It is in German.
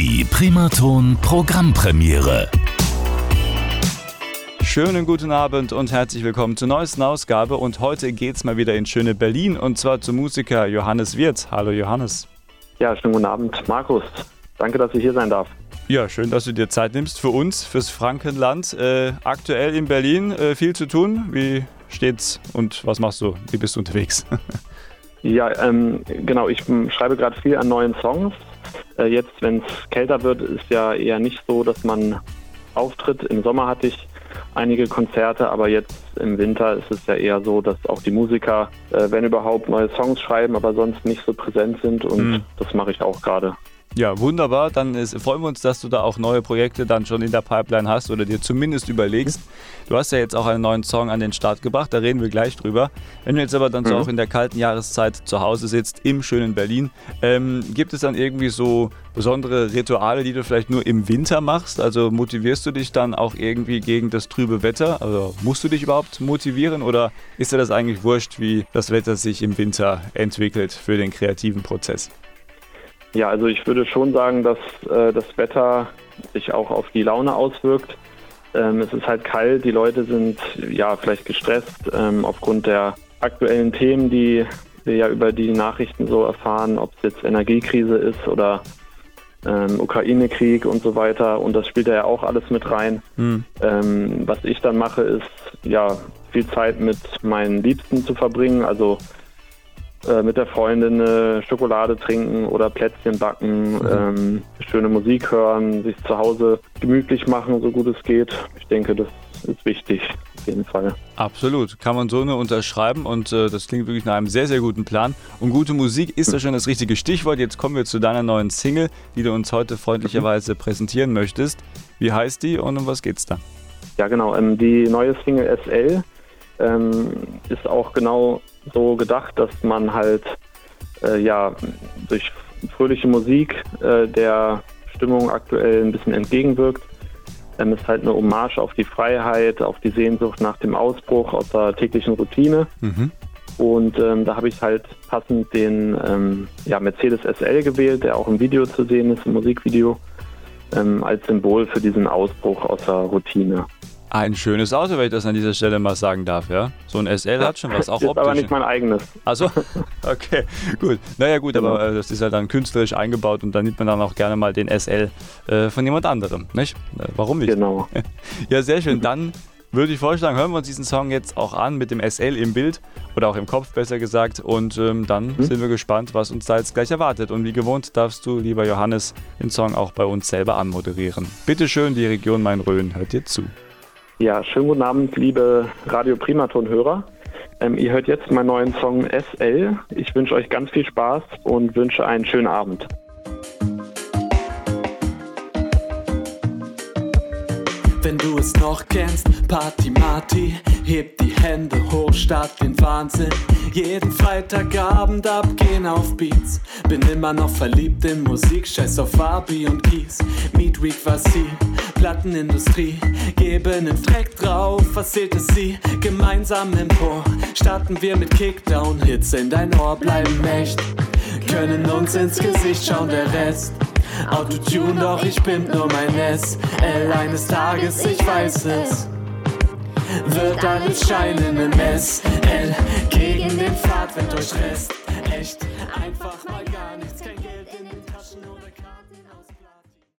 Die Primaton Programmpremiere. Schönen guten Abend und herzlich willkommen zur neuesten Ausgabe. Und heute geht's mal wieder ins schöne Berlin und zwar zum Musiker Johannes Wirth. Hallo Johannes. Ja, schönen guten Abend, Markus. Danke, dass ich hier sein darf. Ja, schön, dass du dir Zeit nimmst für uns, fürs Frankenland. Äh, aktuell in Berlin äh, viel zu tun. Wie steht's und was machst du? Wie bist du unterwegs? ja, ähm, genau. Ich schreibe gerade viel an neuen Songs. Äh, jetzt, wenn es kälter wird, ist ja eher nicht so, dass man auftritt. Im Sommer hatte ich einige Konzerte, aber jetzt im Winter ist es ja eher so, dass auch die Musiker, äh, wenn überhaupt, neue Songs schreiben, aber sonst nicht so präsent sind und mhm. das mache ich auch gerade. Ja, wunderbar. Dann ist, freuen wir uns, dass du da auch neue Projekte dann schon in der Pipeline hast oder dir zumindest überlegst. Du hast ja jetzt auch einen neuen Song an den Start gebracht, da reden wir gleich drüber. Wenn du jetzt aber dann mhm. so auch in der kalten Jahreszeit zu Hause sitzt, im schönen Berlin, ähm, gibt es dann irgendwie so besondere Rituale, die du vielleicht nur im Winter machst? Also motivierst du dich dann auch irgendwie gegen das trübe Wetter? Also musst du dich überhaupt motivieren oder ist dir das eigentlich wurscht, wie das Wetter sich im Winter entwickelt für den kreativen Prozess? Ja, also ich würde schon sagen, dass äh, das Wetter sich auch auf die Laune auswirkt. Ähm, es ist halt kalt, die Leute sind ja vielleicht gestresst ähm, aufgrund der aktuellen Themen, die wir ja über die Nachrichten so erfahren, ob es jetzt Energiekrise ist oder ähm, Ukraine-Krieg und so weiter. Und das spielt ja auch alles mit rein. Mhm. Ähm, was ich dann mache, ist ja viel Zeit mit meinen Liebsten zu verbringen. Also äh, mit der Freundin eine Schokolade trinken oder Plätzchen backen, mhm. ähm, schöne Musik hören, sich zu Hause gemütlich machen, so gut es geht. Ich denke, das ist wichtig, auf jeden Fall. Absolut, kann man so nur unterschreiben und äh, das klingt wirklich nach einem sehr, sehr guten Plan. Und gute Musik ist ja schon das richtige Stichwort. Jetzt kommen wir zu deiner neuen Single, die du uns heute freundlicherweise präsentieren möchtest. Wie heißt die und um was geht's da? Ja, genau. Ähm, die neue Single SL ähm, ist auch genau so gedacht, dass man halt äh, ja durch fröhliche Musik äh, der Stimmung aktuell ein bisschen entgegenwirkt. Ähm, ist halt eine Hommage auf die Freiheit, auf die Sehnsucht nach dem Ausbruch aus der täglichen Routine. Mhm. Und ähm, da habe ich halt passend den ähm, ja, Mercedes SL gewählt, der auch im Video zu sehen ist, im Musikvideo, ähm, als Symbol für diesen Ausbruch aus der Routine. Ein schönes Auto, wenn ich das an dieser Stelle mal sagen darf, ja? So ein SL hat schon was, auch ist optisch. aber nicht mein eigenes. Also, okay, gut. Naja, gut, genau. aber äh, das ist ja dann künstlerisch eingebaut und dann nimmt man dann auch gerne mal den SL äh, von jemand anderem, nicht? Äh, warum nicht? Genau. ja, sehr schön. Dann würde ich vorschlagen, hören wir uns diesen Song jetzt auch an mit dem SL im Bild oder auch im Kopf besser gesagt. Und ähm, dann mhm. sind wir gespannt, was uns da jetzt gleich erwartet. Und wie gewohnt darfst du, lieber Johannes, den Song auch bei uns selber anmoderieren. Bitte schön, die Region Main-Rhön hört dir zu. Ja, schönen guten Abend, liebe Radio Primaton-Hörer. Ähm, ihr hört jetzt meinen neuen Song SL. Ich wünsche euch ganz viel Spaß und wünsche einen schönen Abend. wenn du es noch kennst. Party Marty, heb die Hände hoch, start den Wahnsinn. Jeden Freitagabend abgehen auf Beats. Bin immer noch verliebt in Musik, scheiß auf Barbie und Kies. Meet Week war sie, Plattenindustrie. Geben einen Dreck drauf, was zählt sie? Gemeinsam empor, starten wir mit Kickdown. Hits in dein Ohr bleiben echt. Können uns ins Gesicht schauen, der Rest. Autotune, doch ich bin nur mein SL eines Tages, ich weiß es. Wird alles scheinen im SL gegen